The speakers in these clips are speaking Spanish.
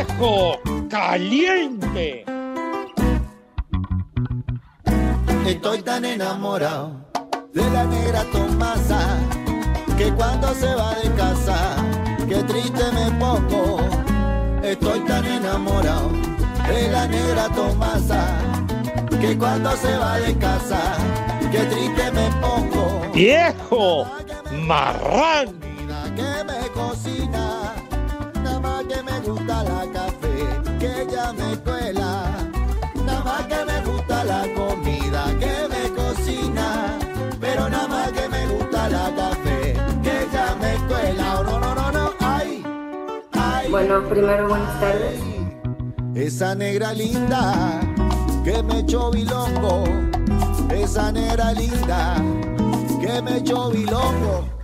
¡Viejo! ¡Caliente! Estoy tan enamorado de la negra Tomasa que cuando se va de casa, qué triste me pongo. Estoy tan enamorado de la negra Tomasa que cuando se va de casa, qué triste me pongo. ¡Viejo! ¡Marrán! Gusta la café que ella me cuela. Nada más que me gusta la comida que me cocina, pero nada más que me gusta la café que ella me cuela. Oh, no, no, no, no, ay, ay. Bueno, primero buenas tardes. Esa negra linda que me echó bilongo, esa negra linda que me echó bilongo.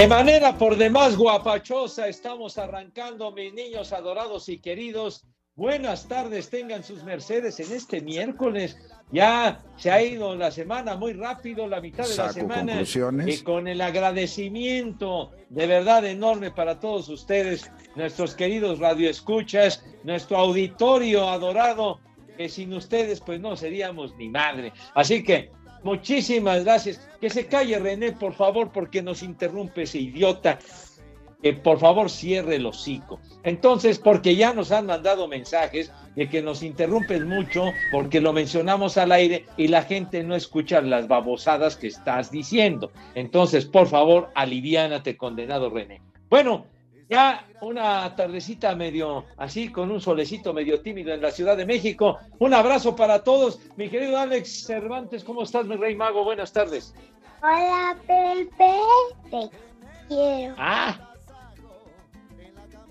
De manera por demás guapachosa estamos arrancando, mis niños adorados y queridos. Buenas tardes, tengan sus mercedes en este miércoles. Ya se ha ido la semana muy rápido, la mitad de la semana. Y con el agradecimiento de verdad enorme para todos ustedes, nuestros queridos radioescuchas, nuestro auditorio adorado, que sin ustedes pues no seríamos ni madre. Así que muchísimas gracias. Que se calle René, por favor, porque nos interrumpe ese idiota. Que por favor cierre el hocico. Entonces, porque ya nos han mandado mensajes de que nos interrumpes mucho porque lo mencionamos al aire y la gente no escucha las babosadas que estás diciendo. Entonces, por favor, aliviánate, condenado René. Bueno, ya una tardecita medio así, con un solecito medio tímido en la Ciudad de México. Un abrazo para todos. Mi querido Alex Cervantes, ¿cómo estás, mi rey mago? Buenas tardes. Hola, Pepe. Te quiero. Ah.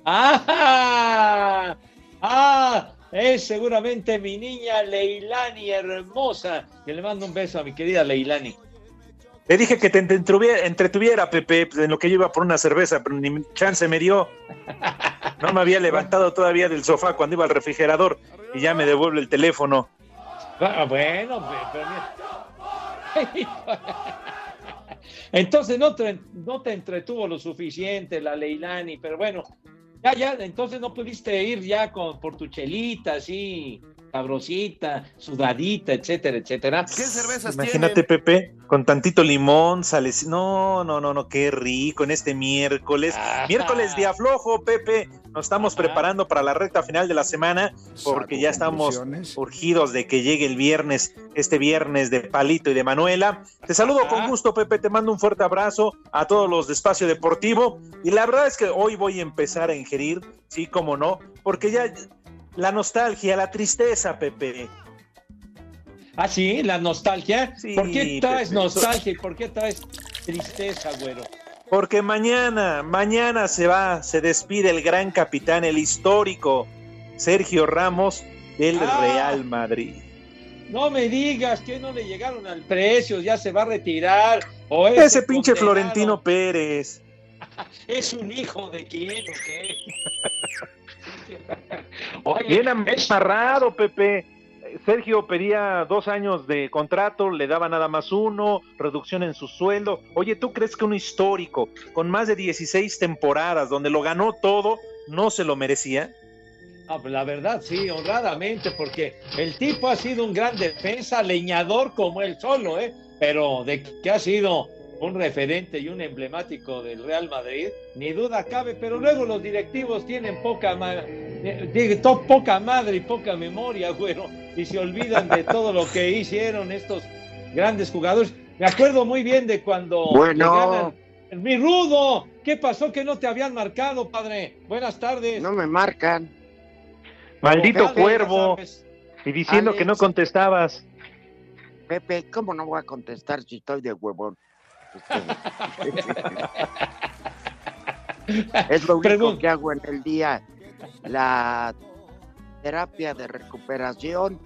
¡Ah! ¡Ah! Es seguramente mi niña Leilani hermosa. Que le mando un beso a mi querida Leilani. Le dije que te entretuviera, entretuviera, Pepe, pues, en lo que yo iba por una cerveza, pero ni chance me dio. No me había levantado todavía del sofá cuando iba al refrigerador y ya me devuelve el teléfono. Ah, bueno, pe- pero. Entonces no te, no te entretuvo lo suficiente la Leilani, pero bueno, ya, ya, entonces no pudiste ir ya con, por tu chelita, así, sabrosita, sudadita, etcétera, etcétera. ¿Qué cervezas Imagínate, Pepe, con tantito limón, sales. No, no, no, no, qué rico en este miércoles. Ajá. Miércoles día flojo, Pepe. Nos estamos preparando para la recta final de la semana porque ya estamos urgidos de que llegue el viernes, este viernes de Palito y de Manuela. Te saludo con gusto, Pepe. Te mando un fuerte abrazo a todos los de Espacio Deportivo. Y la verdad es que hoy voy a empezar a ingerir, sí, como no, porque ya la nostalgia, la tristeza, Pepe. Ah, sí, la nostalgia. Sí, ¿Por qué traes Pepe. nostalgia y por qué traes tristeza, güero? Porque mañana, mañana se va, se despide el gran capitán, el histórico Sergio Ramos del Ah. Real Madrid. No me digas que no le llegaron al precio, ya se va a retirar. O Ese pinche condenado Florentino Pérez. Es un hijo de quién o qué. Oye, Bien amarrado, Pepe. Sergio pedía dos años de contrato, le daba nada más uno, reducción en su sueldo. Oye, ¿tú crees que un histórico con más de 16 temporadas, donde lo ganó todo, no se lo merecía? No, pues la verdad, sí, honradamente, porque el tipo ha sido un gran defensa, leñador como él solo, ¿eh? Pero de que ha sido un referente y un emblemático del Real Madrid, ni duda cabe, pero luego los directivos tienen poca, ma- eh, poca madre y poca memoria, güero, y se olvidan de todo lo que hicieron estos grandes jugadores. Me acuerdo muy bien de cuando Bueno. ganan- Mi rudo, ¿qué pasó que no te habían marcado, padre? Buenas tardes. No me marcan. Maldito cuervo. Y diciendo que no contestabas. Pepe, ¿cómo no voy a contestar si estoy de huevón? Es lo único Pregunta. que hago en el día. La terapia de recuperación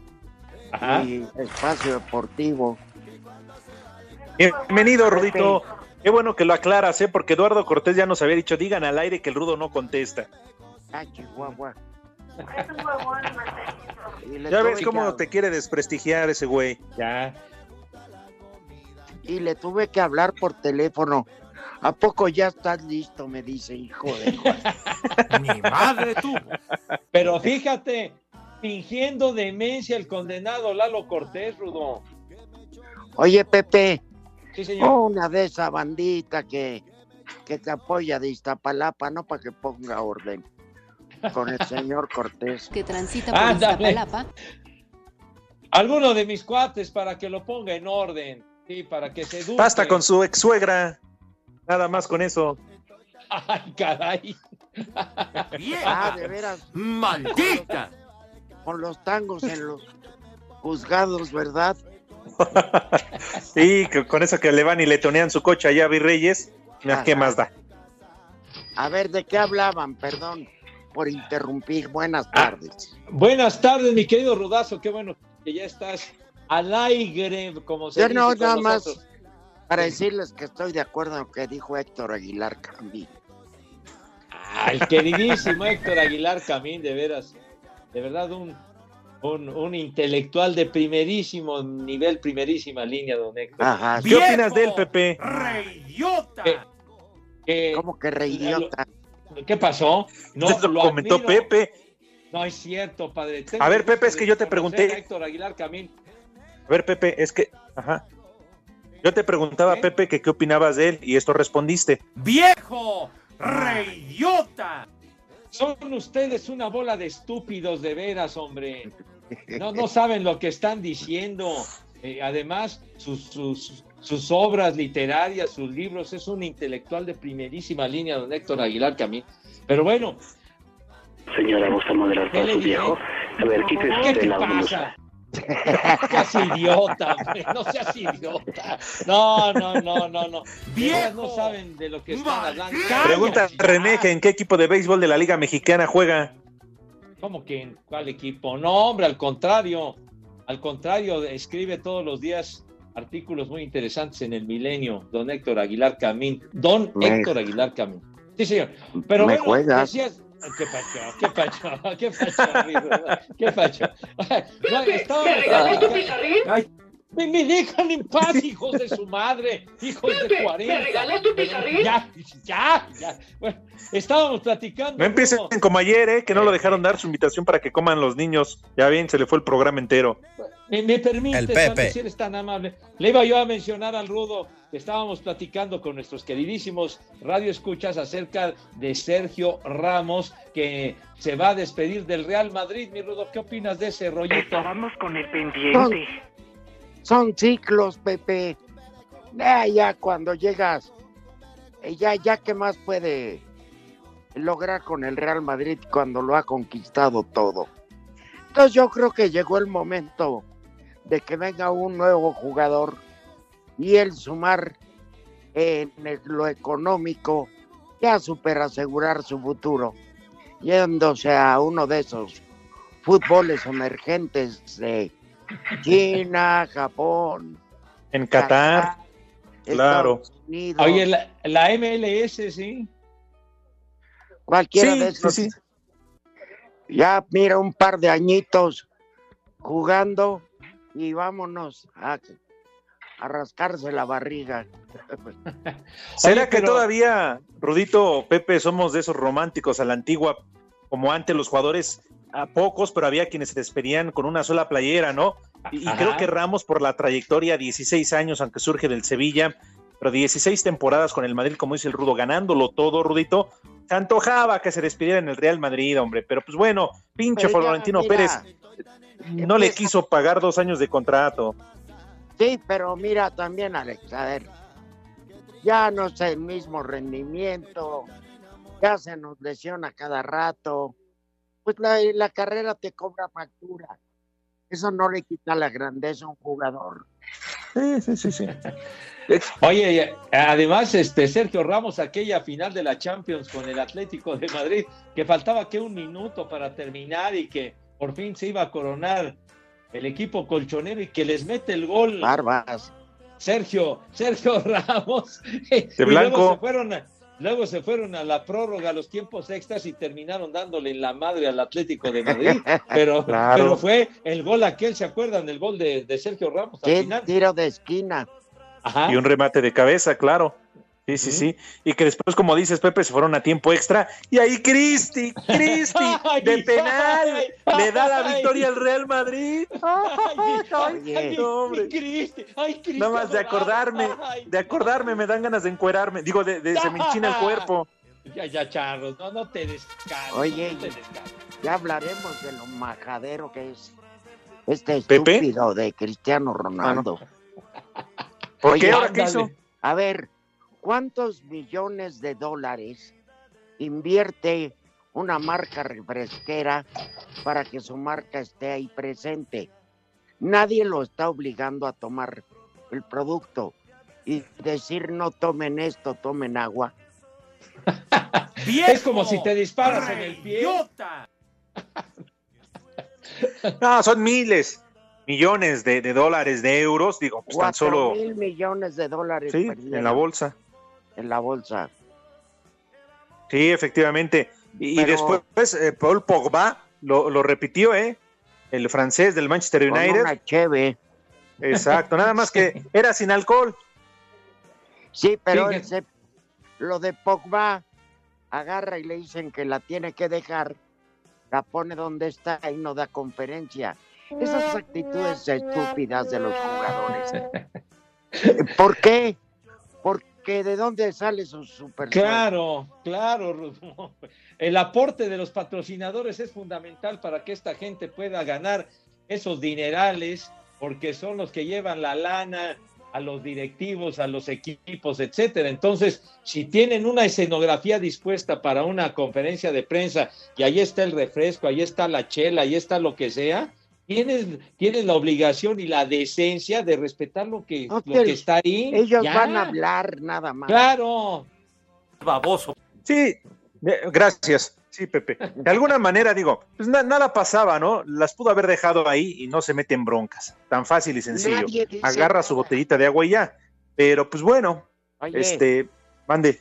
Ajá. y espacio deportivo. Bienvenido, Rudito. Qué bueno que lo aclaras, ¿eh? porque Eduardo Cortés ya nos había dicho, digan al aire que el Rudo no contesta. Ah, Chihuahua. Ya ves cómo te quiere desprestigiar ese güey. Ya. Y le tuve que hablar por teléfono. ¿A poco ya estás listo? Me dice, hijo de... Mi madre tú. Pero fíjate, fingiendo demencia el condenado Lalo Cortés, Rudo. Oye, Pepe, Sí, señor. una de esa bandita que, que te apoya de Iztapalapa, no para que ponga orden con el señor Cortés. que transita por Ándale. Iztapalapa. Alguno de mis cuates para que lo ponga en orden. Sí, para que se eduque. Basta con su ex suegra. Nada más con eso. Ay, caray. Ah, de veras, ¡Maldita! con los tangos en los juzgados, ¿verdad? Sí, que con eso que le van y le tonean su coche allá a Virreyes. ¿Qué más da? A ver, ¿de qué hablaban? Perdón por interrumpir. Buenas Ah, tardes. Buenas tardes, mi querido Rudazo. Qué bueno que ya estás al aire, como se Yo dice no, con nada más para decirles que estoy de acuerdo en lo que dijo Héctor Aguilar Cambi. Al queridísimo Héctor Aguilar Camín, de veras, de verdad un, un, un intelectual de primerísimo nivel, primerísima línea, don Héctor. Ajá. ¿Qué opinas de él, Pepe? ¡Reyota! ¿Qué, qué- ¿Cómo que reidiota? qué pasó? No, Eso lo comentó admiro. Pepe. No es cierto, padre. Tengo A ver, Pepe, es que yo te pregunté. Héctor Aguilar Camín. A ver, Pepe, es que. Ajá. Yo te preguntaba, ¿Qué? Pepe, que qué opinabas de él y esto respondiste. ¡Viejo! ¡Reyota! Son ustedes una bola de estúpidos de veras, hombre. No, no saben lo que están diciendo. Eh, además, sus, sus, sus obras literarias, sus libros, es un intelectual de primerísima línea, don Héctor Aguilar Camín. Pero bueno, Señora, ¿gusta moderar ¿qué para su viejo? A ver, quítese ¿Qué usted te la blusa. pasa? No seas idiota, hombre, no seas idiota. No, no, no, no, no. Veras no saben de lo que están hablando. Pregunta Cállate, René que en qué equipo de béisbol de la Liga Mexicana juega. ¿Cómo que en cuál equipo? No, hombre, al contrario. Al contrario, escribe todos los días artículos muy interesantes en el Milenio, don Héctor Aguilar Camín. Don Me- Héctor Aguilar Camín. Sí, señor. Pero Me bueno, juegas. decías- ¿Qué pacho? ¿Qué pacho? ¿Qué pacho? ¿Qué pacho? No, estábamos platicando- Ay, me, me dejan en paz, hijos de su madre, hijos de 40. ¿Me regalas tu Ya, ya, ya. Bueno, estábamos platicando. No empiecen como ayer, ¿eh? que no lo dejaron dar su invitación para que coman los niños. Ya bien, se le fue el programa entero. Me, me permite, El Pepe. si eres tan amable. Le iba yo a mencionar al Rudo que estábamos platicando con nuestros queridísimos radioescuchas acerca de Sergio Ramos, que se va a despedir del Real Madrid. Mi Rudo, ¿qué opinas de ese rollito? Estábamos con el pendiente. Son ciclos, Pepe. Ya, ya cuando llegas, eh, ya, ya qué más puede lograr con el Real Madrid cuando lo ha conquistado todo. Entonces yo creo que llegó el momento de que venga un nuevo jugador y él sumar en el- lo económico ya super asegurar su futuro, yéndose a uno de esos fútboles emergentes de China, Japón, En Qatar, claro. Estados Unidos, Oye, la, la MLS, sí. cualquiera Sí, de sí, esos. sí. Ya mira un par de añitos jugando y vámonos a, a rascarse la barriga. ¿Será Oye, que pero- todavía, Rudito o Pepe, somos de esos románticos a la antigua, como antes los jugadores, a pocos, pero había quienes se despedían con una sola playera, ¿no? Y, creo que Ramos, por la trayectoria, 16 años, aunque surge del Sevilla, pero 16 temporadas con el Madrid, como dice el Rudo, ganándolo todo, Rudito, se antojaba que se despidiera en el Real Madrid, hombre, pero pues bueno, pinche ya, Florentino mira, Pérez no le quiso pagar dos años de contrato. Sí, pero mira también, Alex, a ver, ya no es el mismo rendimiento, ya se nos lesiona cada rato, pues la, la carrera te cobra factura. Eso no le quita la grandeza a un jugador. Sí, sí, sí, sí. Oye, además, este Sergio Ramos, aquella final de la Champions con el Atlético de Madrid, que faltaba que un minuto para terminar y que por fin se iba a coronar el equipo colchonero y que les mete el gol Barbas. Sergio, Sergio Ramos. De blanco. Luego se, fueron a, luego se fueron a la prórroga, a los tiempos extras y terminaron dándole en la madre al Atlético de Madrid. Pero, Claro. pero fue el gol aquel, ¿se acuerdan del gol de, de Sergio Ramos al final? tiro de esquina. Ajá. y un remate de cabeza, claro. Sí, sí, sí. Y que después, como dices, Pepe, se fueron a tiempo extra. Y ahí Cristi, Cristi, de penal, ay, le da la ay. victoria al Real Madrid. Ay, No, hombre. Cristi, ay, Cristi Nada más de acordarme, Ay, de acordarme me dan ganas de encuerarme. Digo, de, de se me enchina el cuerpo. Ya, ya, Charlos, no, no te descares. Oye, no te. Ya hablaremos de lo majadero que es este ¿Pepe? estúpido de Cristiano Ronaldo. ¿Por qué ahora qué hizo? A ver, ¿cuántos millones de dólares invierte una marca refresquera para que su marca esté ahí presente? Nadie lo está obligando a tomar el producto y decir no tomen esto, tomen agua. Es como si te disparas en el pie. No, son miles, millones de, de dólares, de euros. Digo, pues tan Cuatro solo. mil millones de dólares Sí, en la bolsa. En la bolsa. Sí, efectivamente. Y, después eh, Paul Pogba lo, lo repitió, ¿eh? El francés del Manchester Con United. una cheve. Exacto, nada más que era sin alcohol. Sí, pero Fíjate. él se- lo de Pogba agarra y le dicen que la tiene que dejar, la pone donde está y no da conferencia. Esas actitudes estúpidas de los jugadores. ¿Por qué? Porque de dónde sale su super Claro, claro, Rudo. El aporte de los patrocinadores es fundamental para que esta gente pueda ganar esos dinerales, porque son los que llevan la lana a los directivos, a los equipos, etcétera. Entonces, si tienen una escenografía dispuesta para una conferencia de prensa y ahí está el refresco, ahí está la chela, ahí está lo que sea, tienes, tienes la obligación y la decencia de respetar lo que, No, lo que está ahí. Ellos Ya. van a hablar nada más. Claro, Baboso. Sí, gracias. Sí, Pepe. De alguna manera, digo, pues na- nada pasaba, ¿no? Las pudo haber dejado ahí y no se mete en broncas. Tan fácil y sencillo. Agarra su botellita de agua y ya. Pero pues bueno, Oye, este, mande.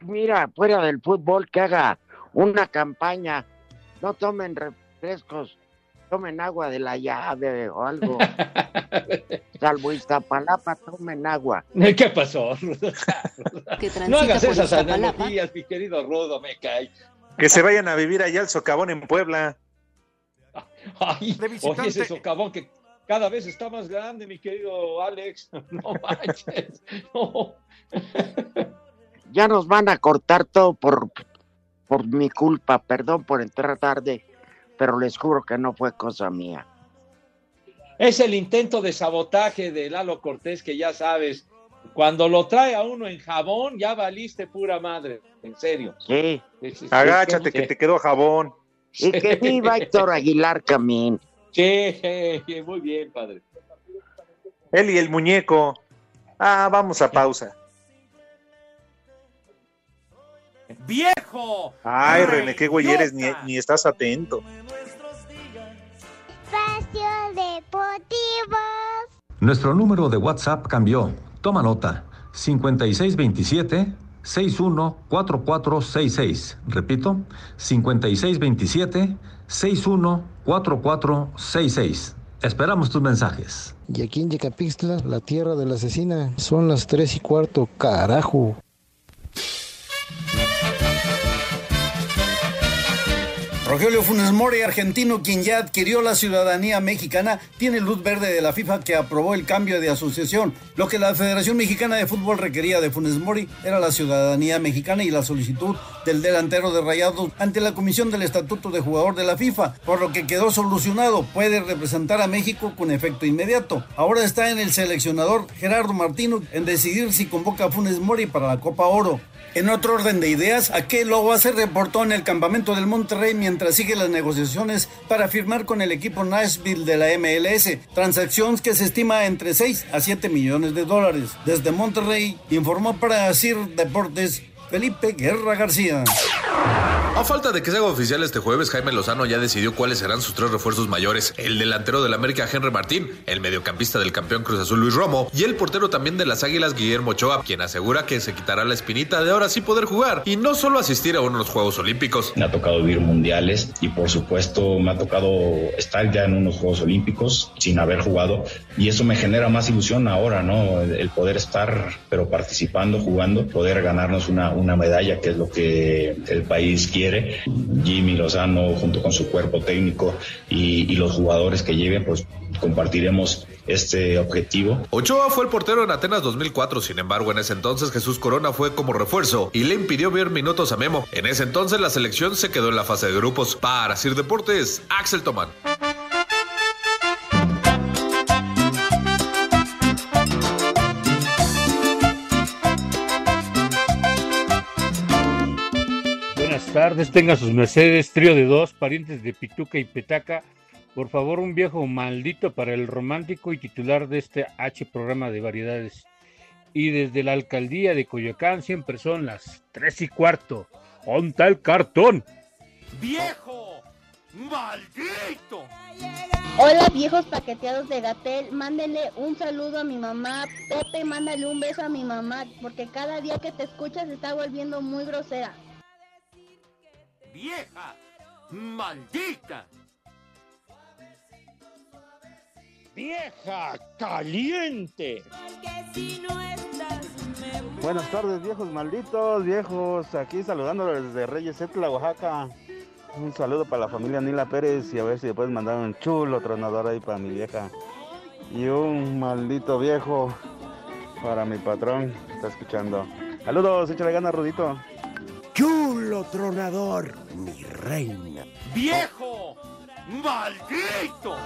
mira, fuera del fútbol, que haga una campaña. No tomen refrescos, tomen agua de la llave o algo. Salvo Iztapalapa, tomen agua. ¿Qué pasó? que No hagas esas Iztapalapa. analogías, mi querido Rodo, me cae. Que se vayan a vivir allá al socavón en Puebla. Ay, oye, ese socavón que cada vez está más grande, mi querido Alex. No manches. No. Ya nos van a cortar todo por, por mi culpa. Perdón por entrar tarde, pero les juro que no fue cosa mía. Es el intento de sabotaje de Lalo Cortés que ya sabes, cuando lo trae a uno en jabón, ya valiste pura madre. En serio. Sí. Sí, sí, sí. Agáchate que te quedó jabón. Y que viva Héctor Aguilar Camín. Sí, muy bien, padre. Él y el muñeco. Ah, vamos a pausa. viejo. Ay, René, qué güey eres, ni, ni estás atento. Espacio Deportivo. Nuestro número de WhatsApp cambió. Toma nota. 5627 614466. Repito, 5627 614466. Esperamos tus mensajes. Y aquí en Yecapixtla, la tierra de la asesina, son las 3 y cuarto, carajo. Rogelio Funes Mori, argentino, quien ya adquirió la ciudadanía mexicana, tiene luz verde de la FIFA que aprobó el cambio de asociación. Lo que la Federación Mexicana de Fútbol requería de Funes Mori era la ciudadanía mexicana y la solicitud del delantero de Rayados ante la Comisión del Estatuto de Jugador de la FIFA, por lo que quedó solucionado. Puede representar a México con efecto inmediato. Ahora está en el seleccionador Gerardo Martino en decidir si convoca a Funes Mori para la Copa Oro. En otro orden de ideas, aquel Loba se reportó en el campamento del Monterrey mientras sigue las negociaciones para firmar con el equipo Nashville de la MLS, transacción que se estima entre 6 a 7 millones de dólares. Desde Monterrey, informó para CIR Deportes Felipe Guerra García. A falta de que se haga oficial este jueves, Jaime Lozano ya decidió cuáles serán sus tres refuerzos mayores: el delantero del América Henry Martín, el mediocampista del campeón Cruz Azul Luis Romo y el portero también de las Águilas Guillermo Ochoa, quien asegura que se quitará la espinita de ahora sí poder jugar y no solo asistir a unos Juegos Olímpicos. Me ha tocado vivir mundiales y por supuesto me ha tocado estar ya en unos Juegos Olímpicos sin haber jugado y eso me genera más ilusión ahora, ¿no? El poder estar pero participando, jugando, poder ganarnos una, una medalla que es lo que el país quiere. Jimmy Lozano junto con su cuerpo técnico y, y los jugadores que lleven, pues compartiremos este objetivo. Ochoa fue el portero en Atenas 2004, sin embargo en ese entonces Jesús Corona fue como refuerzo y le impidió ver minutos a Memo. En ese entonces la selección se quedó en la fase de grupos. Para Sir Deportes, Axel Tomán. Tardes, tenga sus mercedes, trío de dos, parientes de Pituca y Petaca. Por favor, un viejo maldito para el romántico y titular de este H programa de variedades. Y desde la alcaldía de Coyoacán siempre son las tres y cuarto. ¡Onta el cartón! ¡Viejo! ¡Maldito! Hola viejos paqueteados de Gatel, mándenle un saludo a mi mamá. Pepe, mándale un beso a mi mamá, porque cada día que te escuchas se está volviendo muy grosera. ¡Vieja! ¡Maldita! ¡Vieja caliente! Buenas tardes, viejos malditos, viejos. Aquí saludándoles desde Reyes Etla, Oaxaca. Un saludo para la familia Nila Pérez y a ver si le puedes mandar un chulo tronador ahí para mi vieja. Y un maldito viejo para mi patrón que está escuchando. Saludos, échale ganas, Rudito. Chulo tronador, mi reina. ¡Viejo! ¡Maldito!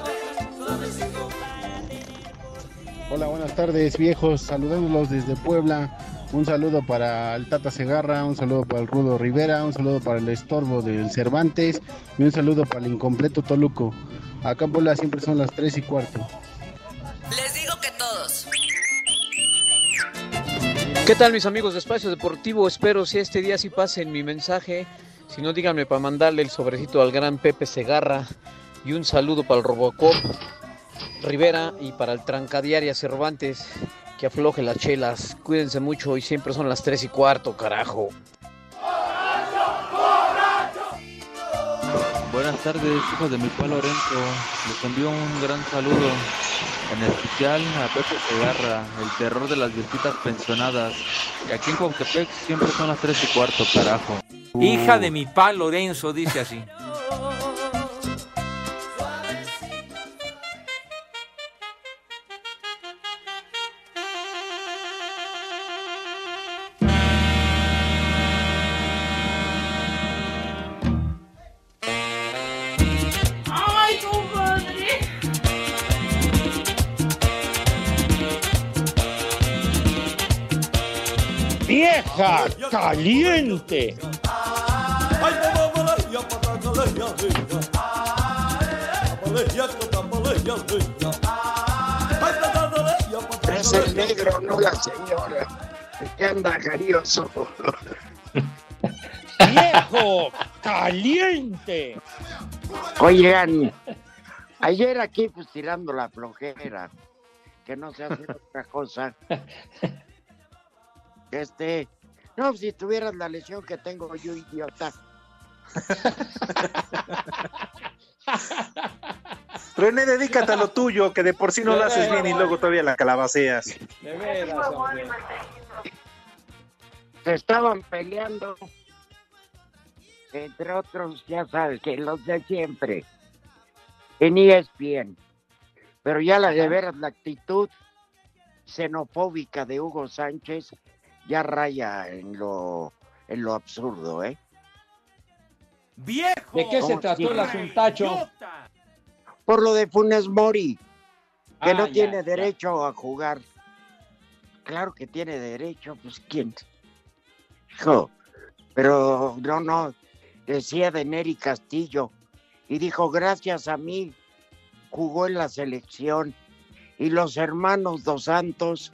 Hola, buenas tardes, viejos. Saludándolos desde Puebla. Un saludo para el Tata Segarra, un saludo para el Rudo Rivera, un saludo para el Estorbo del Cervantes y un saludo para el incompleto Toluco. Acá en Puebla siempre son las 3 y cuarto. Les ¿Qué tal mis amigos de Espacio Deportivo? Espero si este día sí pasen mi mensaje. Si no, díganme para mandarle el sobrecito al gran Pepe Segarra y un saludo para el Robocop Rivera y para el Trancadiaria Cervantes que afloje las chelas. Cuídense mucho y siempre son las 3 y cuarto, carajo. Buenas tardes, hijos de mi pa Lorenzo. Les envío un gran saludo, en especial a Pepe Segarra, el terror de las viejitas pensionadas. Y aquí en Cuauhtémoc siempre son las 3 y cuarto, carajo. Hija de mi pa Lorenzo, dice así. Caliente! Es el negro, no la señora. Que anda jarioso. ¡Viejo caliente! Oigan, ayer aquí pues tirando la flojera, que no sé hacer otra cosa. Este, no, si tuvieras la lesión que tengo yo, idiota. René, dedícate a lo tuyo, que de por sí no lo haces bien y luego todavía la calabaceas. De veras, hombre. Se estaban peleando. Entre otros, ya sabes, que los de siempre. En ESPN. Pero ya la de veras, la actitud xenofóbica de Hugo Sánchez ya raya en lo, en lo absurdo, ¿eh? ¡Viejo! ¿De qué se trató el asuntacho? Por lo de Funes Mori, que Ah, no ya, tiene ya. derecho a jugar. Claro que tiene derecho, pues quién. Hijo, pero no, no, decía de Neri Castillo y dijo, gracias a mí jugó en la selección y los hermanos Dos Santos,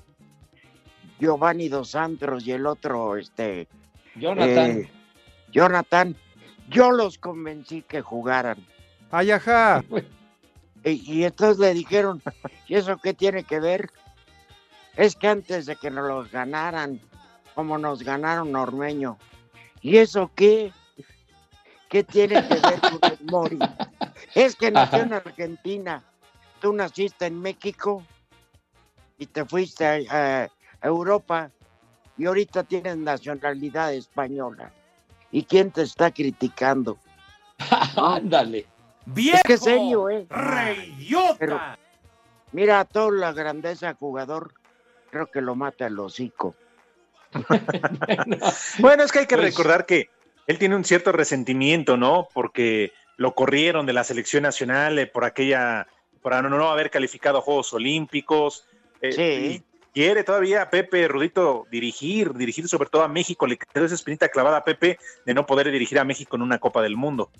Giovanni Dos Santos y el otro, este, Jonathan. eh, Jonathan, yo los convencí que jugaran. Ay, ajá. Y, y entonces le dijeron, ¿y eso qué tiene que ver? Es que antes de que nos los ganaran, como nos ganaron Ormeño. ¿Y eso qué? ¿Qué tiene que ver con el Mori? Es que nació en Argentina. Tú naciste en México y te fuiste a, a Europa y ahorita tienes nacionalidad española. ¿Y quién te está criticando? Ándale. ¡Viejo! Es que es serio, ¿eh? ¡Reyota! Pero, mira, toda la grandeza jugador, creo que lo mata el hocico. Bueno, es que hay que Pues- recordar que él tiene un cierto resentimiento, ¿no? Porque lo corrieron de la selección nacional eh, por aquella, por no, no haber calificado a Juegos Olímpicos. eh, Sí. Quiere todavía a Pepe Rudito dirigir, dirigir sobre todo a México. Le quedó esa espinita clavada a Pepe de no poder dirigir a México en una Copa del Mundo.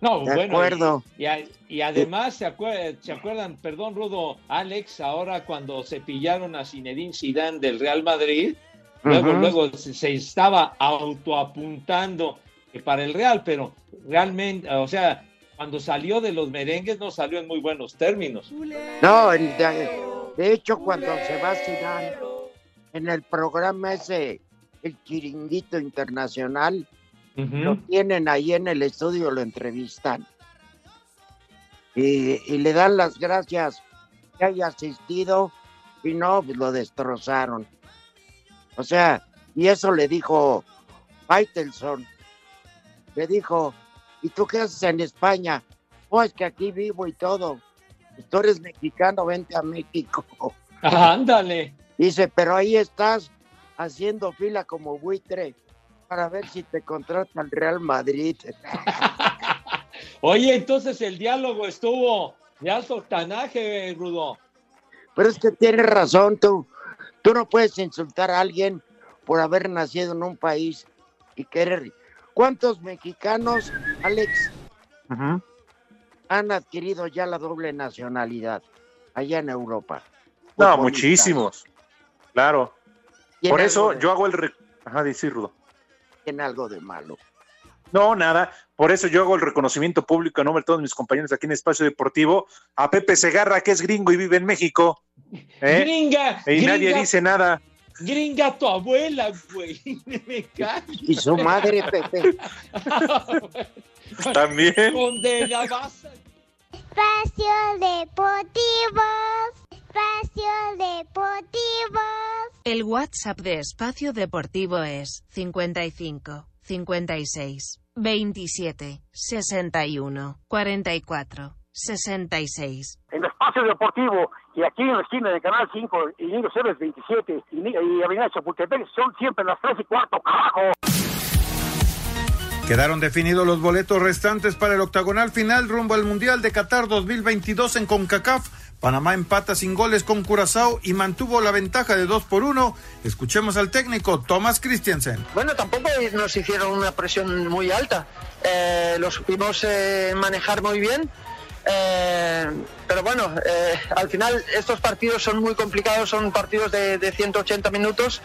No, De bueno. acuerdo. Y, y a- y además, ¿se, acuer- ¿se acuerdan, perdón, Rudo, Alex, ahora cuando se pillaron a Zinedine Zidane del Real Madrid? Luego, luego se, se estaba autoapuntando para el Real, pero realmente, o sea, cuando salió de los merengues no salió en muy buenos términos. No, el de, hecho, cuando se va Zidane en el programa ese, el chiringuito internacional, lo tienen ahí en el estudio, lo entrevistan. Y, y le dan las gracias que haya asistido y no, pues lo destrozaron. O sea, y eso le dijo Faitelson. Le dijo, ¿y tú qué haces en España? Pues que aquí vivo y todo. Tú eres mexicano, vente a México. Ándale. Dice, pero ahí estás haciendo fila como buitre para ver si te contrata el Real Madrid. Oye, entonces el diálogo estuvo de alto tanaje, Rudo. Pero es que tienes razón, tú. Tú no puedes insultar a alguien por haber nacido en un país y querer. ¿Cuántos mexicanos, Alex, han adquirido ya la doble nacionalidad allá en Europa? No, muchísimos. Claro. Por eso de- yo hago el... re- Ajá, dice Rudo. Tiene algo de malo. No, nada. Por eso yo hago el reconocimiento público en nombre de todos mis compañeros aquí en Espacio Deportivo a Pepe Segarra, que es gringo y vive en México. ¿eh? Gringa, Y nadie gringa. dice nada. Gringa tu abuela, güey. Me. Y su madre, Pepe. También. A- Espacio Deportivo. Espacio Deportivo. El WhatsApp de Espacio Deportivo es 55 56 27 61 44 66. en Espacio Deportivo y aquí en la esquina de Canal 5 y Niños Héroes 27 y, y Avenida Chapultepec son siempre las 3 y cuarto, carajo. Quedaron definidos los boletos restantes para el octagonal final rumbo al Mundial de Qatar 2022 en CONCACAF. Panamá empata sin goles con Curazao y mantuvo la ventaja de 2 por 1. Escuchemos al técnico Thomas Christiansen. Bueno, tampoco nos hicieron una presión muy alta. Eh, lo supimos eh, manejar muy bien. Eh, pero bueno, al final estos partidos son muy complicados, son partidos de, de 180 minutos.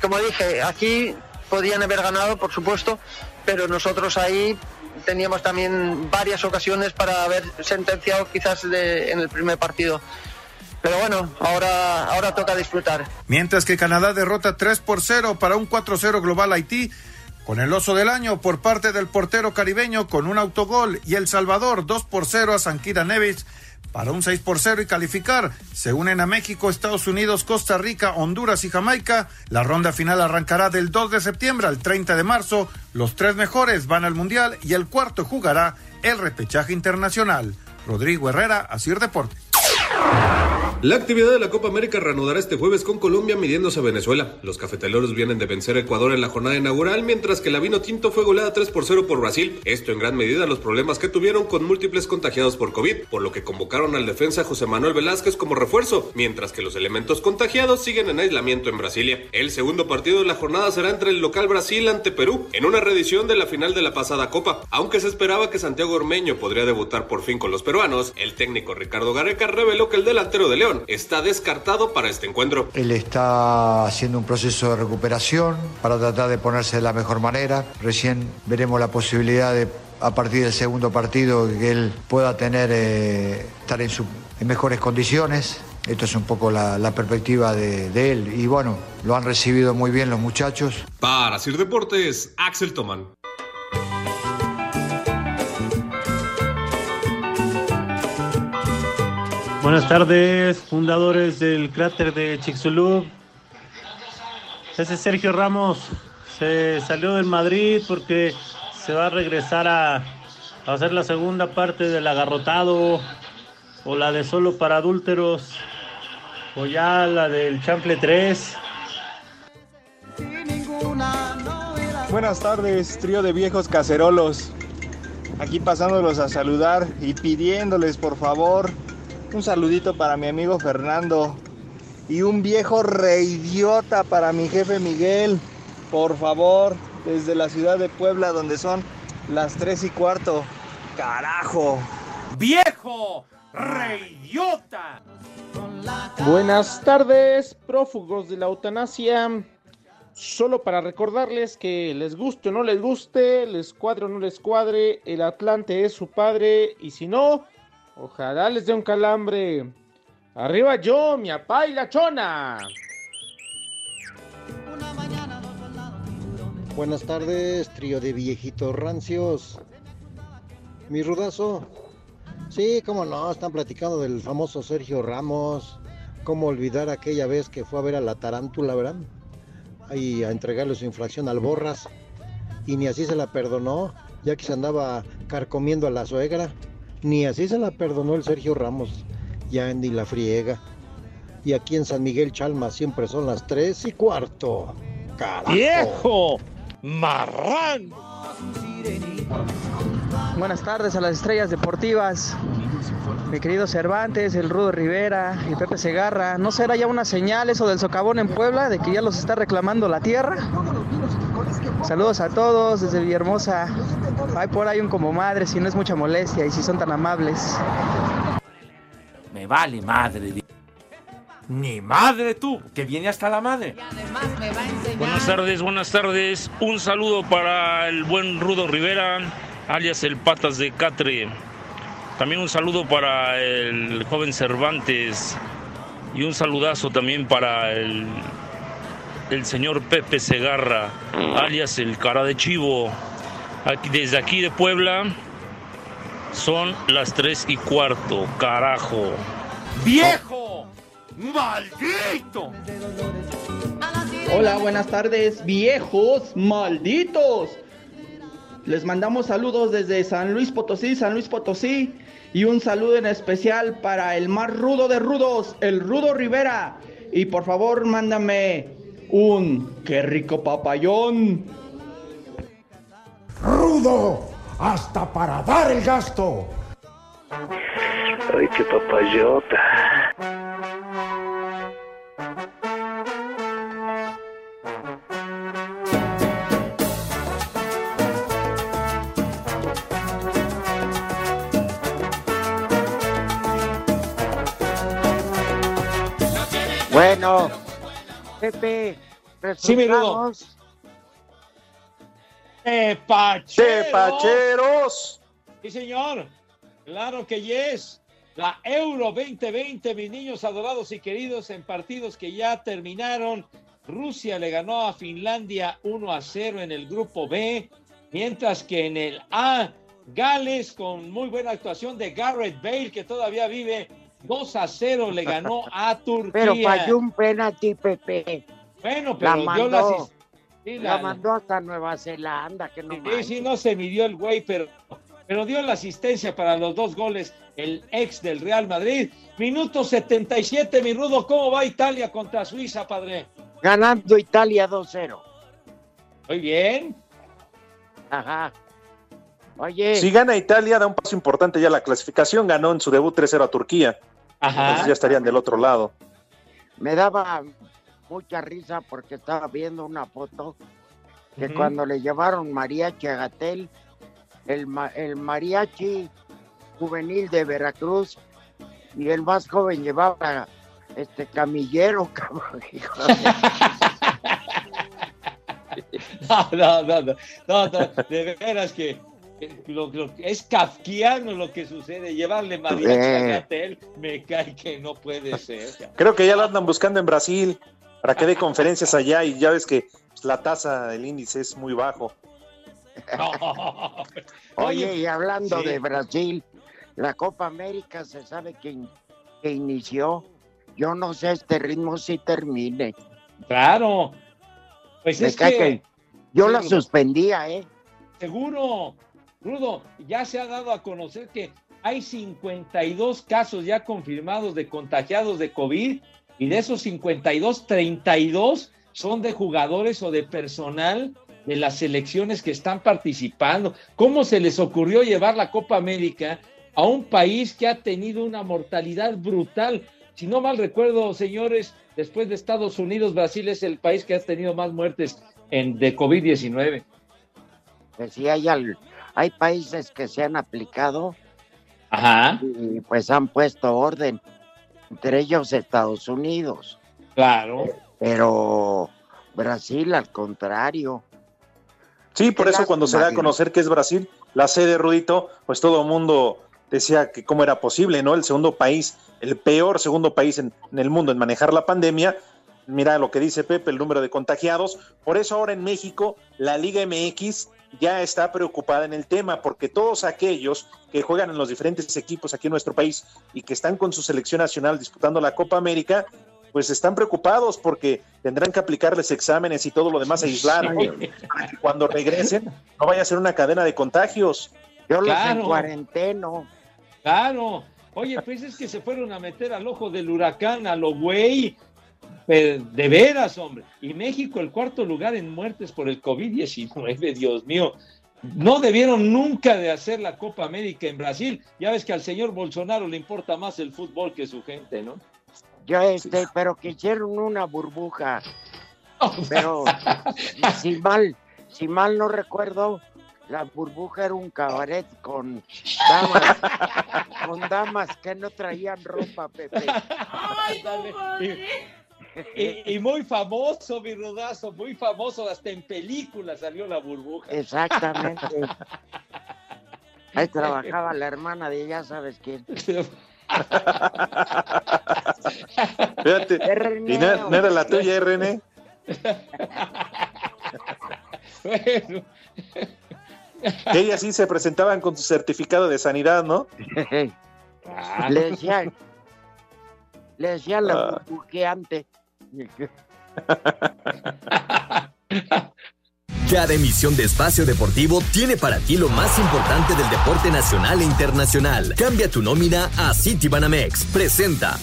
Como dije, aquí podían haber ganado, por supuesto, pero nosotros ahí teníamos también varias ocasiones para haber sentenciado quizás de- en el primer partido. Pero bueno, ahora, ahora toca disfrutar. Mientras que Canadá derrota 3 por 0 para un 4-0 global Haití, con el oso del año por parte del portero caribeño con un autogol y El Salvador 2 por 0 a Sanquira Nevis para un 6 por 0 y calificar. Se unen a México, Estados Unidos, Costa Rica, Honduras y Jamaica. La ronda final arrancará del 2 de septiembre al 30 de marzo. Los tres mejores van al Mundial y el cuarto jugará el repechaje internacional. Rodrigo Herrera, Asir Deportes. La actividad de la Copa América reanudará este jueves con Colombia midiéndose a Venezuela. Los cafetaleros vienen de vencer a Ecuador en la jornada inaugural, mientras que la Vino Tinto fue goleada 3 por 0 por Brasil. Esto en gran medida los problemas que tuvieron con múltiples contagiados por COVID, por lo que convocaron al defensa José Manuel Velázquez como refuerzo, mientras que los elementos contagiados siguen en aislamiento en Brasilia. El segundo partido de la jornada será entre el local Brasil ante Perú, en una reedición de la final de la pasada Copa. Aunque se esperaba que Santiago Ormeño podría debutar por fin con los peruanos, el técnico Ricardo Gareca reveló que el delantero de León está descartado para este encuentro. Él está haciendo un proceso de recuperación para tratar de ponerse de la mejor manera. Recién veremos la posibilidad de, a partir del segundo partido, que él pueda tener, eh, estar en, su- en mejores condiciones. Esto es un poco la, la perspectiva de, de él. Y bueno, lo han recibido muy bien los muchachos. Para Sir Deportes, Axel Toman. Buenas tardes, fundadores del cráter de Chicxulub. Ese Sergio Ramos se salió del Madrid porque se va a regresar a, a hacer la segunda parte del agarrotado o la de solo para adúlteros o ya la del Chample 3. Buenas tardes, trío de viejos cacerolos. Aquí pasándolos a saludar y pidiéndoles por favor un saludito para mi amigo Fernando y un viejo reidiota para mi jefe Miguel. Por favor, desde la ciudad de Puebla donde son las 3 y cuarto. Carajo. ¡Viejo! ¡Reidiota! Buenas tardes, prófugos de la eutanasia. Solo para recordarles que les guste o no les guste, les cuadre o no les cuadre, el Atlante es su padre y si no, ojalá les dé un calambre. Arriba yo, mi apá y la chona. Buenas tardes, trío de viejitos rancios. Mi rudazo. Sí, cómo no, están platicando del famoso Sergio Ramos. Cómo olvidar aquella vez que fue a ver a la tarántula, ¿verdad? Ahí a entregarle su infracción al Borras. Y ni así se la perdonó, ya que se andaba carcomiendo a la suegra. Ni así se la perdonó el Sergio Ramos. Ya ni la friega. Y aquí en San Miguel Chalma siempre son las tres y cuarto. ¡Carajo! ¡Viejo! ¡Marrán! Buenas tardes a las estrellas deportivas. Mi querido Cervantes, el Rudo Rivera y Pepe Segarra. ¿No será ya una señal eso del socavón en Puebla de que ya los está reclamando la tierra? Saludos a todos desde Villahermosa. Hay por ahí un como madre si no es mucha molestia y si son tan amables. Me vale madre. di- Ni madre tú, que viene hasta la madre. Buenas tardes, buenas tardes. Un saludo para el buen Rudo Rivera, alias el Patas de Catre. También un saludo para el joven Cervantes y un saludazo también para el, el señor Pepe Segarra, alias el cara de chivo. Aquí, desde aquí de Puebla son las tres y cuarto, carajo. ¡Viejo! ¡Maldito! Hola, buenas tardes, viejos malditos. Les mandamos saludos desde San Luis Potosí, San Luis Potosí. Y un saludo en especial para el más rudo de rudos, el Rudo Rivera. Y por favor, mándame un qué rico papayón. ¡Rudo! ¡Hasta para dar el gasto! Ay, qué papayota. Bueno, Pepe, Sí, mi resultados. Tepacheros. Tepacheros. Sí, señor. Claro que yes. La Euro 2020, mis niños adorados y queridos, en partidos que ya terminaron. Rusia le ganó a Finlandia 1 a 0 en el grupo B, mientras que en el A, Gales, con muy buena actuación de Garrett Bale, que todavía vive 2 a 0, le ganó a Turquía. Pero falló un penalti, Pepe. Bueno, pero la dio mandó, las- sí, la la- mandó hasta Nueva Zelanda, que no Sí, sí, no se midió el güey, pero, pero dio la asistencia para los dos goles el ex del Real Madrid. Minuto 77, mi rudo. ¿Cómo va Italia contra Suiza, padre? Ganando Italia 2-0. Muy bien. Ajá. Oye. Si gana Italia, da un paso importante ya la clasificación. Ganó en su debut 3-0 a Turquía. Ajá. Entonces ya estarían del otro lado. Me daba mucha risa porque estaba viendo una foto que cuando le llevaron mariachi a Gatel, el, ma- el mariachi juvenil de Veracruz y el más joven llevaba este camillero, cabrón. No, no, no, no, no, no, de veras que lo- lo que- es kafkiano lo que sucede. Llevarle mariachi a. Gatel, me cae que no puede ser. Creo que ya lo andan buscando en Brasil para que dé conferencias allá y ya ves que pues, la tasa, el índice es muy bajo. Oye, y hablando sí. de Brasil, la Copa América se sabe que, in- que inició. Yo no sé este ritmo si termine. Claro. Pues Me es que, que yo la suspendía, ¿eh? Seguro, Rudo, ya se ha dado a conocer que hay 52 casos ya confirmados de contagiados de COVID y de esos 52, 32 son de jugadores o de personal de las selecciones que están participando. ¿Cómo se les ocurrió llevar la Copa América a un país que ha tenido una mortalidad brutal? Si no mal recuerdo, señores, después de Estados Unidos, Brasil es el país que ha tenido más muertes en, de COVID-19. Que sí hay, al- hay países que se han aplicado Ajá. y pues han puesto orden, entre ellos Estados Unidos. Claro. Pero Brasil al contrario. Sí, por eso cuando se da a conocer que es Brasil, la sede, Rudito, pues todo el mundo decía que cómo era posible, ¿no? El segundo país, el peor segundo país en, en el mundo en manejar la pandemia. Mira lo que dice Pepe, el número de contagiados. Por eso ahora en México, la Liga MX ya está preocupada en el tema, porque todos aquellos que juegan en los diferentes equipos aquí en nuestro país y que están con su selección nacional disputando la Copa América, pues están preocupados porque tendrán que aplicarles exámenes y todo lo demás aislado para que cuando regresen no vaya a ser una cadena de contagios. Yo los Claro. en cuarenteno. Claro. Oye, pues es que se fueron a meter al ojo del huracán, a lo güey. Pero de veras, hombre. Y México, el cuarto lugar en muertes por el COVID-19, Dios mío. No debieron nunca de hacer la Copa América en Brasil. Ya ves que al señor Bolsonaro le importa más el fútbol que su gente, ¿no? Yo este, pero que hicieron una burbuja. Pero si mal, si mal no recuerdo, la burbuja era un cabaret con damas, con damas que no traían ropa, Pepe. Y, y muy famoso, mi rodazo, muy famoso. Hasta en películas salió la burbuja. Exactamente. Ahí trabajaba la hermana de ya sabes quién. Fíjate, y no, no era la tuya, RN. Bueno. Que ellas sí se presentaban con su certificado de sanidad, ¿no? Le decían, le decían la Ah. burbujeante. Cada emisión de Espacio Deportivo tiene para ti lo más importante del deporte nacional e internacional. Cambia tu nómina a Citibanamex. Presenta.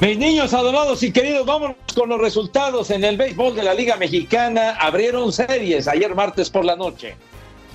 Mis niños adorados y queridos, vámonos con los resultados en el béisbol de la Liga Mexicana. Abrieron series ayer martes por la noche.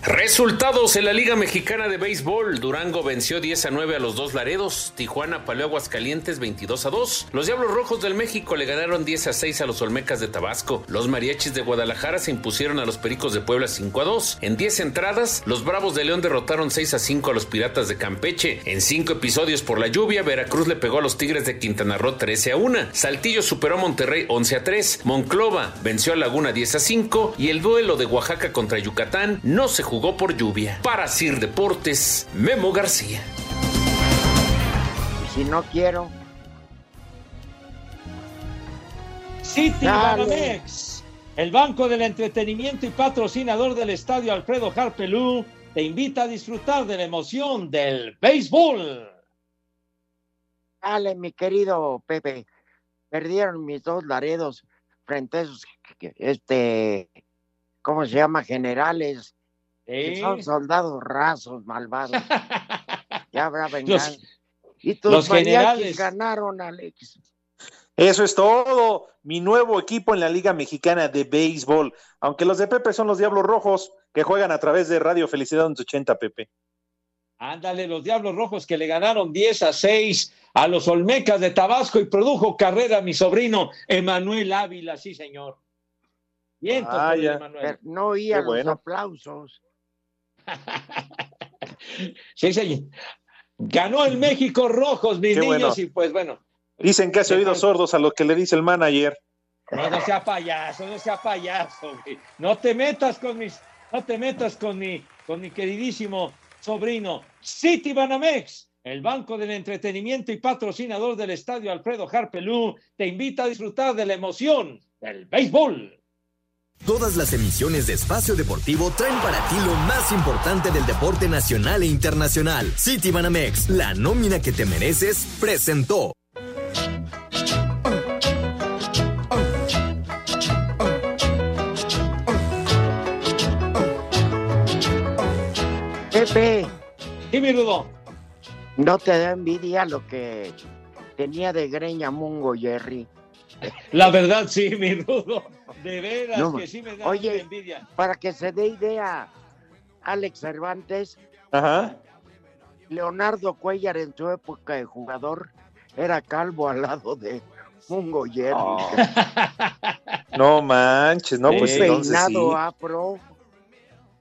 Resultados en la Liga Mexicana de Béisbol. Durango venció 10 a 9 a los dos Laredos. Tijuana paleó Aguascalientes 22 a 2. Los Diablos Rojos del México le ganaron 10 a 6 a los Olmecas de Tabasco. Los Mariachis de Guadalajara se impusieron a los Pericos de Puebla 5 a 2. En 10 entradas, los Bravos de León derrotaron 6 a 5 a los Piratas de Campeche. En 5 episodios por la lluvia, Veracruz le pegó a los Tigres de Quintana Roo 13 a 1. Saltillo superó a Monterrey 11 a 3. Monclova venció a Laguna 10 a 5. Y el duelo de Oaxaca contra Yucatán no se jugó por lluvia. Para Sir Deportes, Memo García. Y si no quiero, City. Banamex, el banco del entretenimiento y patrocinador del estadio Alfredo Harpelú, te invita a disfrutar de la emoción del béisbol. dale, mi querido Pepe. Perdieron mis dos laredos frente a esos, este, ¿cómo se llama? Generales. Son soldados rasos, malvados. ya habrá venganza. y tus los generales. ganaron, Alex. Eso es todo. Mi nuevo equipo en la Liga Mexicana de Béisbol. Aunque los de Pepe son los Diablos Rojos, que juegan a través de Radio Felicidad 80, Pepe. Ándale, los Diablos Rojos que le ganaron 10 a 6 a los Olmecas de Tabasco y produjo carrera mi sobrino Emanuel Ávila, sí, señor. Bien, Ah. Emanuel. No oía Qué los bueno. aplausos. Sí, señor. Ganó el México Rojos, mis Qué niños, bueno. y pues bueno. Dicen que hace oídos sordos a lo que le dice el manager. No, no sea payaso, no sea payaso, güey. No te metas con mis, no te metas con mi, con mi queridísimo sobrino. City Banamex, el banco del entretenimiento y patrocinador del estadio Alfredo Harpelú, te invita a disfrutar de la emoción del béisbol. Todas las emisiones de Espacio Deportivo traen para ti lo más importante del deporte nacional e internacional. City Banamex, la nómina que te mereces, presentó. Pepe. Mi Rudo. ¿No te da envidia lo que tenía de greña Mungo Jerry? La verdad, sí, mi Rudo. De veras No, que sí me da oye, envidia. Para que se dé idea, Alex Cervantes, Ajá. Leonardo Cuellar en su época de jugador era calvo al lado de Mungo Jerry. No manches, no, Un pues entonces sí. peinado afro.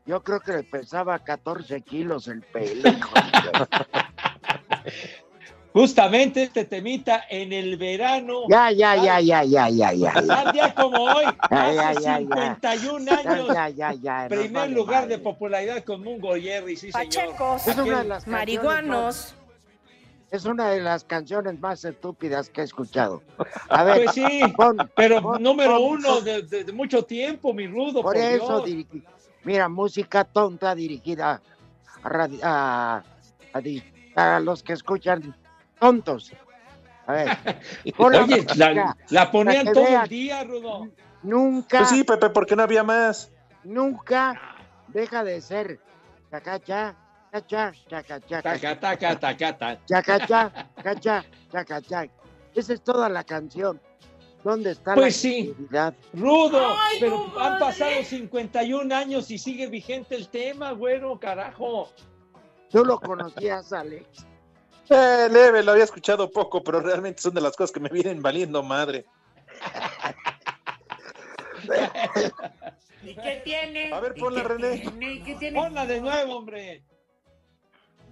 Yo creo que le pesaba 14 kilos el pelo. Justamente este temita en el verano. Ya, ya, ya, ya, ya, ya, ya. Tal día como hoy, Ya, ya, hace ya, ya. 51 Ya, años. ya, ya, ya, nos Primer vale lugar madre. de popularidad con Mungo Jerry, sí, señor. Es una de Aquel- las canciones más- Es una de las canciones más estúpidas que he escuchado. A ver, Pues sí, pon- pero pon- número pon- uno de, de- de mucho tiempo, mi rudo. Por Por, eso, Dios. dirigi- mira, música tonta dirigida a, a- a los que escuchan tontos. A ver, la Oye, la, la ponían todo vean. el día, Rudo. Nunca, Pues sí, Pepe, porque no había más. nunca deja de ser chacacha, Taca, taca, taca, taca. chacacha, chacacha, chacacha. Esa es toda la canción. ¿Dónde está Pues la sí. Rudo, pero han pasado 51 años y sigue vigente el tema, güero, carajo. ¿Tú lo conocías, Alex? Eh, leve, lo había escuchado poco, pero realmente son de las cosas que me vienen valiendo madre. ¿Y qué tiene? A ver, ¿Y ponla, René. tiene? ¿Y qué tiene? Ponla de nuevo, hombre.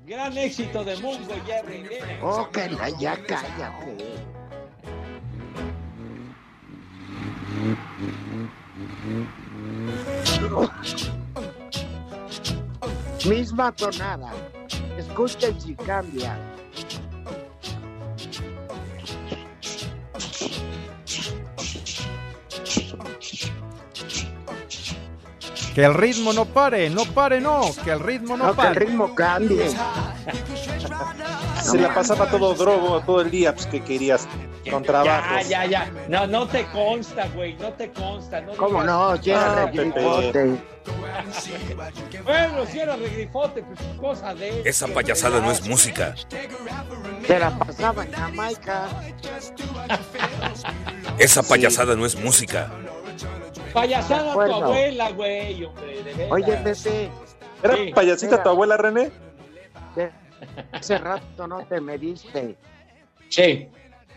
Gran éxito de Mungo Jerry. Oh, que la ya cállate. Misma tonada. Escuchen si cambia. Que el ritmo no pare, no pare, no, que el ritmo no, No, que el pare. ritmo cambie. Se la pasaba todo drogo todo el día, pues que querías con Ya, trabajos. ya, ya. No, no te consta, güey. No te consta. No ¿Cómo no? Si era Ah, regrifote. Bueno, si era regrifote, pues cosa de. él. Esa payasada no es música. Se la pasaba en Jamaica. Esa payasada no es música. Payasada tu abuela, güey, hombre. De veras. Oye, Pepe, ¿Era Sí. payasita tu abuela, René? De- Hace rato no te mediste. Sí.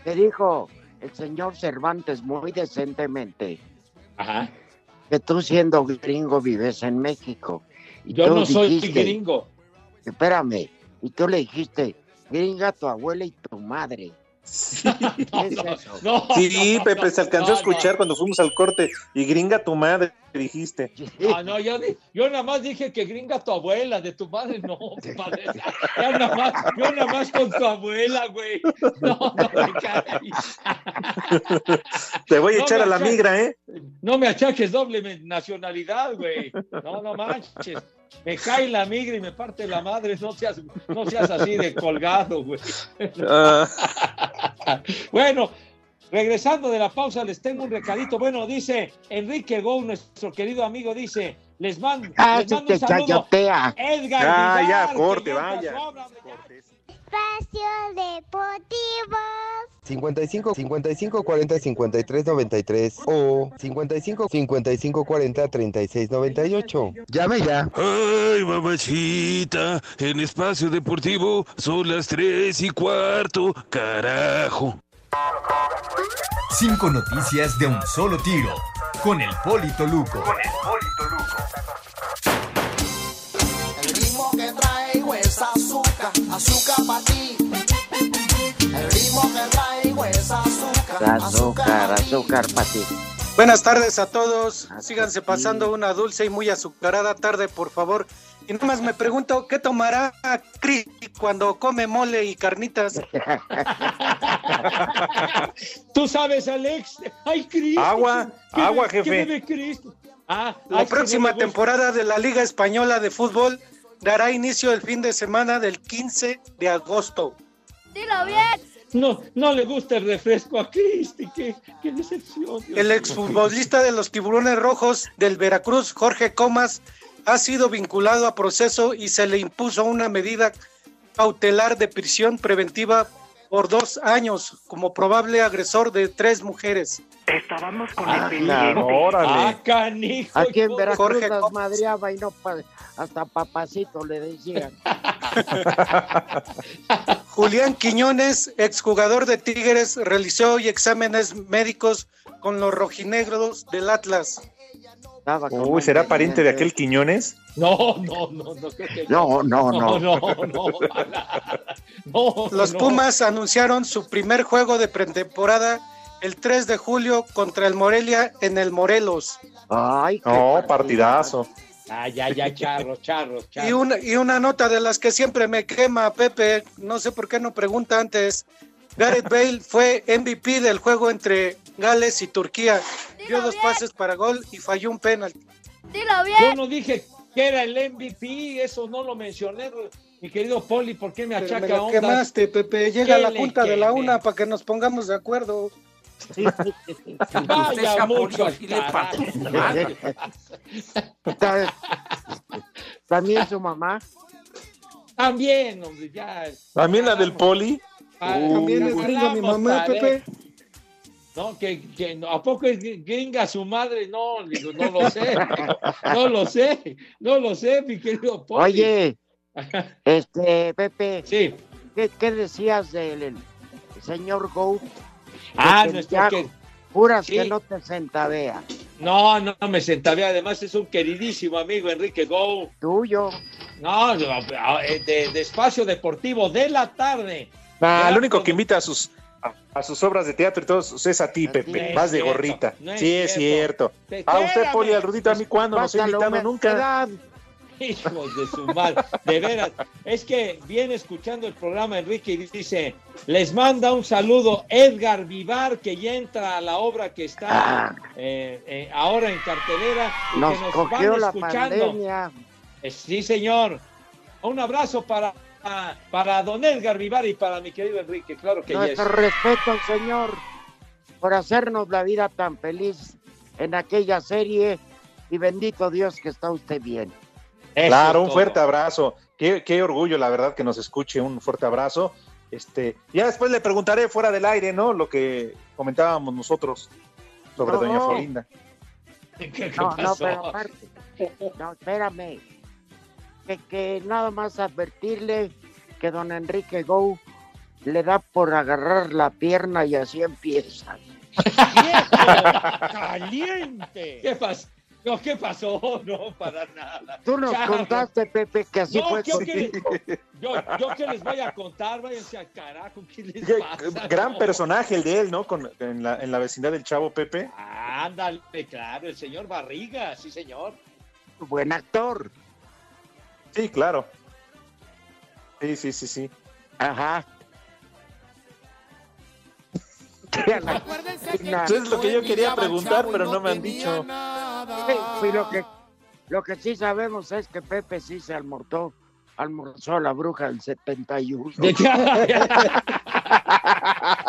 Te dijo el señor Cervantes muy decentemente Ajá. que tú siendo gringo vives en México. Y Yo tú no soy dijiste- gringo. Espérame. Y tú le dijiste, gringa tu abuela y tu madre. Sí, no, Pepe, no, se alcanzó no, a escuchar cuando fuimos al corte. Y gringa tu madre, dijiste. Ah, no, yo, di- yo nada más dije que gringa tu abuela, de tu madre no, padre. Ya nada más, yo nada más con tu abuela, güey. No, no me caray. Te voy a No echar a la achaques- migra, ¿eh? No me achaques doble nacionalidad, güey. No, no manches. Me cae la migra y me parte la madre. No seas, no seas así de colgado, güey. Ah, Bueno, regresando de la pausa, les tengo un recadito. Bueno, dice Enrique Gou, nuestro querido amigo, dice, les mando, Ah, les mando te un saludo. chayotea. Edgar Ya, Vivar, ya, corte, ya vaya. Espacio Deportivo. 55 55 40 53 93 o 55 55 40 36 98. Llame ya. Ay, mamachita, en espacio deportivo son las tres y cuarto, carajo. Cinco noticias de un solo tiro. Con el Polito Luco. El ritmo que traigo es azúcar, azúcar para ti. El ritmo que traigo es azúcar, Azúcar, azúcar para ti. Buenas tardes a todos. Síganse pasando una dulce y muy azucarada tarde, por favor. Y nada más me pregunto, ¿qué tomará Cris cuando come mole y carnitas? Tú sabes, Alex. Ay, Cristo. Agua, ¿qué agua, ¿Qué jefe. bebe Cristo? Ah, La ay, próxima temporada de la Liga Española de Fútbol dará inicio el fin de semana del 15 de agosto. Dilo bien. No, no le gusta el refresco a Cristi. Qué, qué decepción. Dios El exfutbolista de los Tiburones Rojos del Veracruz, Jorge Comas, ha sido vinculado a proceso y se le impuso una medida cautelar de prisión preventiva por dos años como probable agresor de tres mujeres. Estábamos con Ah, el claro, Ah, canijo. Aquí en. Veracruz Jorge las madreaba y no pa- hasta papacito le decían. Julián Quiñones, exjugador de Tigres, realizó hoy exámenes médicos con los rojinegros del Atlas. Uy, ¿será pariente de aquel Quiñones? No, no, no, no. creo que No, no, no. No, no, no. Los no. Pumas anunciaron su primer juego de pretemporada el 3 de julio contra el Morelia en el Morelos. Ay, qué No, partidazo. Ah, ya, ya, charros, charros, charros. Y una, y una nota de las que siempre me quema, Pepe, no sé por qué no pregunta antes. Gareth Bale fue MVP del juego entre Gales y Turquía. Dio dos pases para gol y falló un penalti. Dilo Yo bien. no dije que era el MVP, eso no lo mencioné, mi querido Poli, ¿por qué me Pero me achaca lo ondas? quemaste, Pepe. Llega ¿Qué la le junta de la una para que nos pongamos de acuerdo. Vaya mucho También su mamá. También, hombre, ya. También la del poli. Ah, También es regalamos gringa mi mamá. Pepe. No, que, que no, ¿a poco es gringa su madre? No, digo, no lo sé. No lo sé, no lo sé, mi querido Poli. Oye, este, Pepe, Sí. ¿qué, qué decías del el señor Go? Ah, nuestro que. Juras Sí. que no te centavea. No, no me sentaba. Además, es un queridísimo amigo, Enrique Go. Tuyo. No, no, eh, de, de espacio deportivo de la tarde. Ah, el único pues, que invita a sus a, a sus obras de teatro y todo es a ti, Pepe. No Vas de cierto, gorrita. no es sí, es cierto. cierto. Te- A usted. Poli, al Rudito, a mí cuándo nos ha Pásalo, invitado nunca. Hijos de su madre, de veras. Es que viene escuchando el programa Enrique y dice, les manda un saludo Edgar Vivar, que ya entra a la obra que está Ah. eh, eh, ahora en cartelera y Nos que nos cogió van la escuchando. pandemia. Eh, Sí, señor. Un abrazo para, para don Edgar Vivar y para mi querido Enrique, claro que yes. Nuestro respeto, señor, por hacernos la vida tan feliz en aquella serie. Y bendito Dios que está usted bien. Eso Claro, un todo. fuerte abrazo. Qué, qué orgullo, la verdad, que nos escuche. Un fuerte abrazo. Este, ya después le preguntaré fuera del aire, ¿no? Lo que comentábamos nosotros sobre No. Doña Florinda. ¿Qué, qué No, no, pero aparte. No, espérame. Que, que nada más advertirle que don Enrique Go le da por agarrar la pierna y así empieza. ¡Caliente! ¿Qué pasó? No, ¿qué pasó? No, para nada. Tú nos Charro. contaste, Pepe, que así No, fue yo que, contigo. yo, yo que les voy a contar, váyanse al carajo, ¿qué les Qué- pasa? Gran No. personaje el de él, ¿no? Con, en, la, en la vecindad del Chavo Pepe. Ándale, claro, el señor Barriga, sí, señor. Buen actor. Sí, claro. Sí, sí, sí, sí. Ajá. Eso es lo que yo quería preguntar, pero no me han dicho. Sí, sí, lo que, lo que sí sabemos es que Pepe sí se almorzó, almorzó a la bruja del 71. ¿De qué?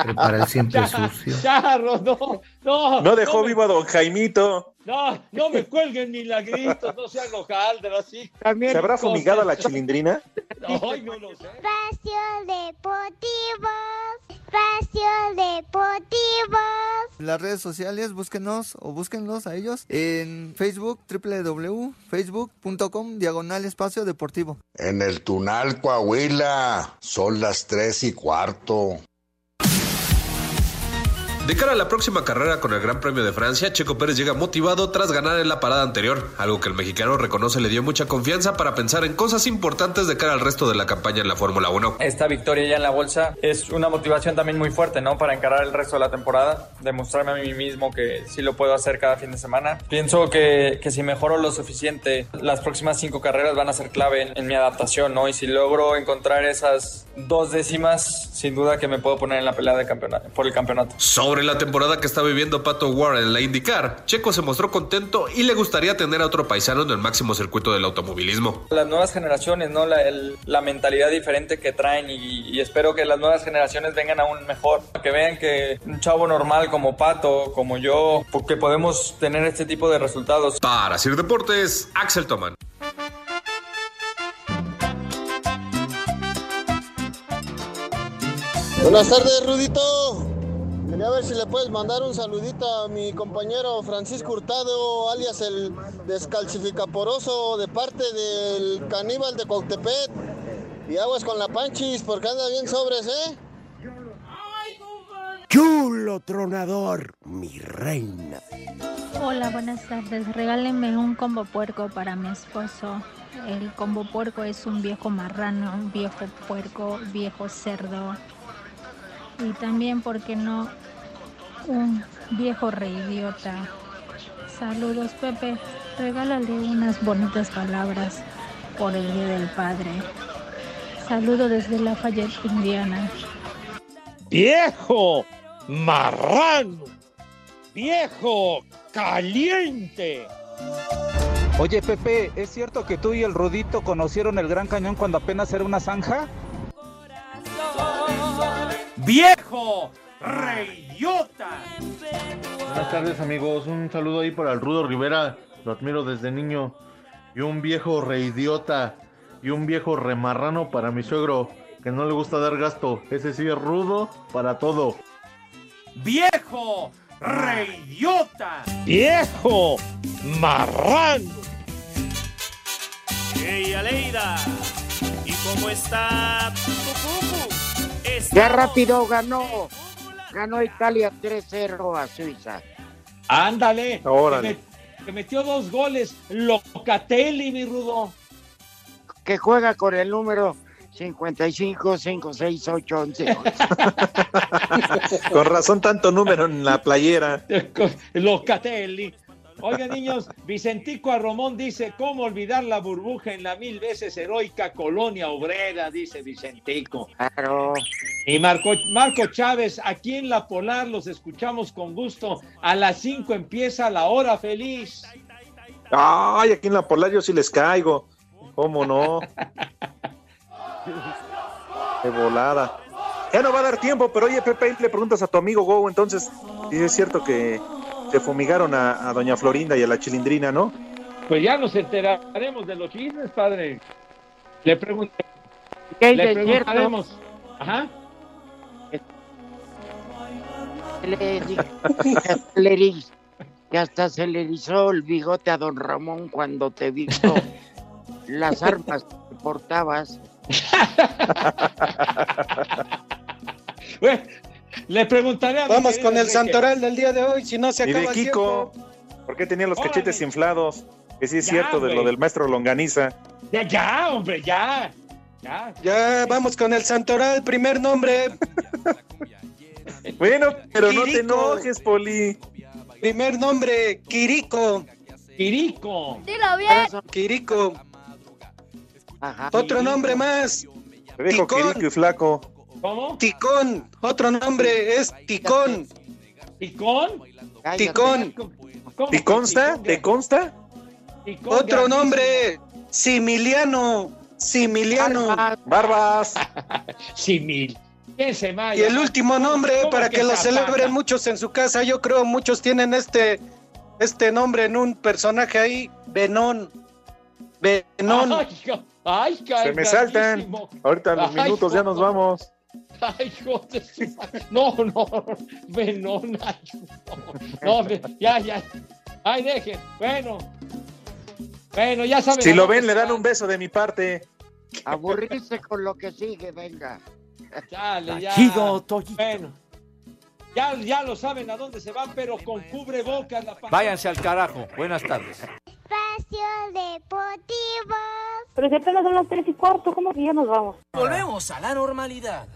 Prepara el siempre sucio. Charro, no, no. No dejó me- vivo a don Jaimito. No, no me cuelguen ni lagritos, no sean hojaldras, así. ¿Se habrá fumigado a la chilindrina? Ay, no lo sé. Espacio Deportivo. Espacio Deportivo. En las redes sociales, búsquenos o búsquenlos a ellos en Facebook, www.facebook.com, diagonal espacio deportivo. En el Tunal, Coahuila, son las tres y cuarto. De cara a la próxima carrera con el Gran Premio de Francia, Checo Pérez llega motivado tras ganar en la parada anterior, algo que el mexicano reconoce le dio mucha confianza para pensar en cosas importantes de cara al resto de la campaña en la Fórmula 1. Esta victoria ya en la bolsa es una motivación también muy fuerte, ¿no? Para encarar el resto de la temporada, demostrarme a mí mismo que sí lo puedo hacer cada fin de semana. Pienso que, si mejoro lo suficiente, las próximas cinco carreras van a ser clave en, en mi adaptación, ¿no? Y si logro encontrar esas dos décimas, sin duda que me puedo poner en la pelea de campeonato, por el campeonato. Sobre la temporada que está viviendo Pato Ward en la IndyCar, Checo se mostró contento y le gustaría tener a otro paisano en el máximo circuito del automovilismo. Las nuevas generaciones, ¿no? La, el- la mentalidad diferente que traen y, y espero que las nuevas generaciones vengan aún mejor. Que vean que un chavo normal como Pato, como yo, que podemos tener este tipo de resultados. Para Sir Deportes, Axel Toman. Buenas tardes, Rudito. Quería ver si le puedes mandar un saludito a mi compañero Francisco Hurtado, alias el descalcificaporoso, de parte del caníbal de Cuautepet. Y aguas con la panchis, porque anda bien sobres, ¿eh? Chulo tronador, mi reina. Hola, buenas tardes. Regálenme un combo puerco para mi esposo. El combo puerco es un viejo marrano, un viejo puerco, viejo cerdo. Y también, ¿por qué no? Un viejo reidiota. Saludos, Pepe. Regálale unas bonitas palabras por el Día del Padre. Saludo desde Lafayette, Indiana. ¡Viejo! ¡Marrano! ¡Viejo! ¡Caliente! Oye, Pepe, ¿es cierto que tú y el Rudito conocieron el Gran Cañón cuando apenas era una zanja? ¡Viejo! ¡Reyota! Buenas tardes amigos, un saludo ahí para el Rudo Rivera, lo admiro desde niño. Y un viejo reidiota y un viejo remarrano para mi suegro, que no le gusta dar gasto. Ese sí es rudo para todo. ¡Viejo! ¡Reyota! ¡Viejo! ¡Marrano! ¡Hey, Aleida! ¿Y cómo está? Ya rápido ganó. Ganó Italia 3-0 a Suiza. Ándale. Órale. Que, me- que metió dos goles. Locatelli, mi rudo. Que juega con el número 55 568 11. Con razón tanto número en la playera. Locatelli. Oigan, niños, Vicentico Arromón dice: ¿Cómo olvidar la burbuja en la mil veces heroica colonia obrera? Dice Vicentico. Claro. Y Marco, Marco Chávez, aquí en La Polar los escuchamos con gusto. A las 5 empieza la hora feliz. Ay, aquí en la Polar yo sí les caigo. ¿Cómo no? Qué volada. Ya no va a dar tiempo, pero oye, Pepe, le preguntas a tu amigo Go, entonces, si es cierto que se fumigaron a, a Doña Florinda y a la Chilindrina, ¿no? Pues ya nos enteraremos de los chismes, padre. Le pregunto. ¿Qué Le cierto? preguntaremos. Ajá. Le dije que hasta le que hasta se le erizó el bigote a don Ramón cuando te vio. las armas que portabas. Bueno, le preguntaré a mi Vamos con el Enrique. santoral del día de hoy, si no se Y de acaba Kiko. tiempo. ¿Por qué tenía los Órale. cachetes inflados? Que sí es Ya, cierto de lo del maestro Longaniza. Ya, ya, hombre, ya. Ya. Ya, vamos con el santoral, primer nombre. Bueno, pero no te enojes, Poli. Primer nombre, Quirico. Quirico. Dilo bien. Quirico. Ajá. Otro nombre más, Te dejo. Quirico y flaco. ¿Cómo? Ticón. Otro nombre es Ticón. ¿Ticón? Ticón. ¿Cómo ¿Te consta? ¿Te consta? Ticón Otro grandísimo. nombre, Similiano. Similiano. Barbas. Simil. ¿Quién se? Y el último nombre, ¿Cómo para que que lo celebren muchos en su casa, yo creo muchos tienen este, este nombre en un personaje ahí, Benón. Benón. Ay, Se me saltan. Ahorita en los Ay, minutos ya nos vamos. Ay, ma- No, no, Venón, ay, no, ya, ya. Ay, dejen. Bueno. Bueno, ya saben. Si lo ven, le dan un beso de mi parte. Aburrirse con lo que sigue, venga. Dale, ya. Chido. Bueno. Ya, ya lo saben a dónde se van, pero con cubrebocas la Váyanse al carajo. Buenas tardes. Espacio Deportivo. Pero si apenas son las tres y cuarto, ¿cómo que ya nos vamos? Volvemos a la normalidad.